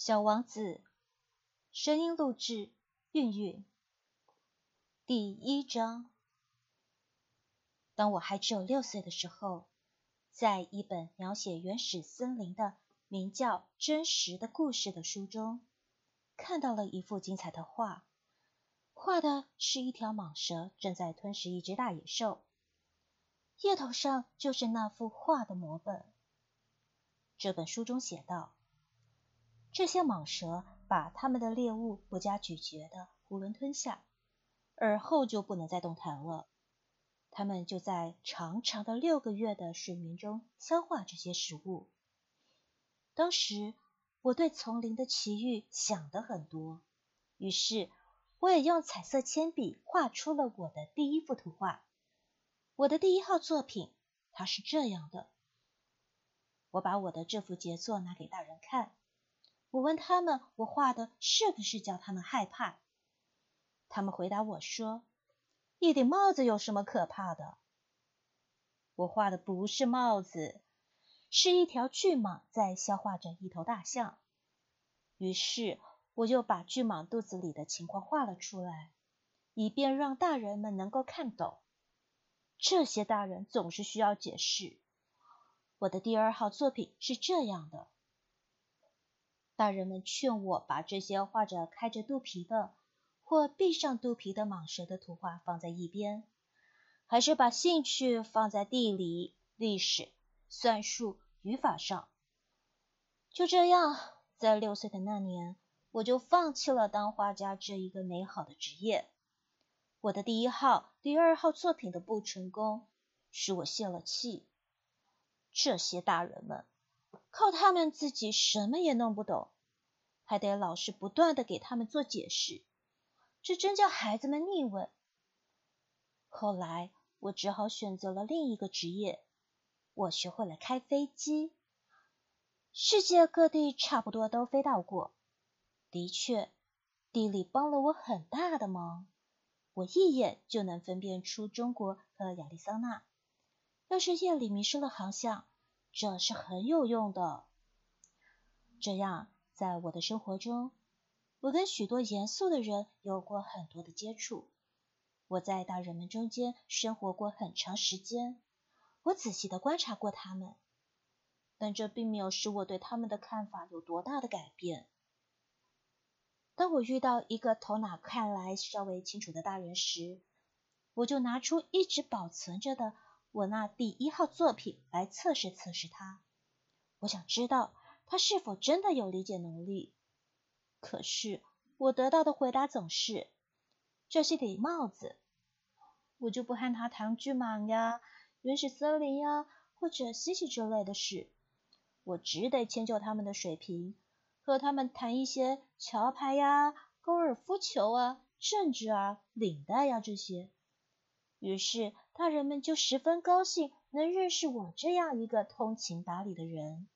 小王子，声音录制，韵韵。第一章。当我还只有六岁的时候，在一本描写原始森林的名叫《真实的故事》的书中，看到了一幅精彩的画，画的是一条蟒蛇正在吞食一只大野兽。页头上就是那幅画的摹本。这本书中写道。这些蟒蛇把它们的猎物不加咀嚼的囫囵吞下，而后就不能再动弹了。它们就在长长的六个月的睡眠中消化这些食物。当时我对丛林的奇遇想得很多，于是我也用彩色铅笔画出了我的第一幅图画。我的第一号作品，它是这样的。我把我的这幅杰作拿给大人看。我问他们：“我画的是不是叫他们害怕？”他们回答我说：“一顶帽子有什么可怕的？”我画的不是帽子，是一条巨蟒在消化着一头大象。于是我就把巨蟒肚子里的情况画了出来，以便让大人们能够看懂。这些大人总是需要解释。我的第二号作品是这样的。大人们劝我把这些画着开着肚皮的或闭上肚皮的蟒蛇的图画放在一边，还是把兴趣放在地理、历史、算术、语法上。就这样，在六岁的那年，我就放弃了当画家这一个美好的职业。我的第一号、第二号作品的不成功，使我泄了气。这些大人们。靠他们自己什么也弄不懂，还得老师不断的给他们做解释，这真叫孩子们腻味。后来我只好选择了另一个职业，我学会了开飞机，世界各地差不多都飞到过。的确，地理帮了我很大的忙，我一眼就能分辨出中国和亚利桑那。要是夜里迷失了航向，这是很有用的。这样，在我的生活中，我跟许多严肃的人有过很多的接触。我在大人们中间生活过很长时间，我仔细的观察过他们，但这并没有使我对他们的看法有多大的改变。当我遇到一个头脑看来稍微清楚的大人时，我就拿出一直保存着的。我那第一号作品来测试测试他，我想知道他是否真的有理解能力。可是我得到的回答总是：这是顶帽子。我就不和他谈巨蟒呀、原始森林呀或者西西之类的事，我只得迁就他们的水平，和他们谈一些桥牌呀、高尔夫球啊、政治啊、领带呀这些。于是，大人们就十分高兴能认识我这样一个通情达理的人。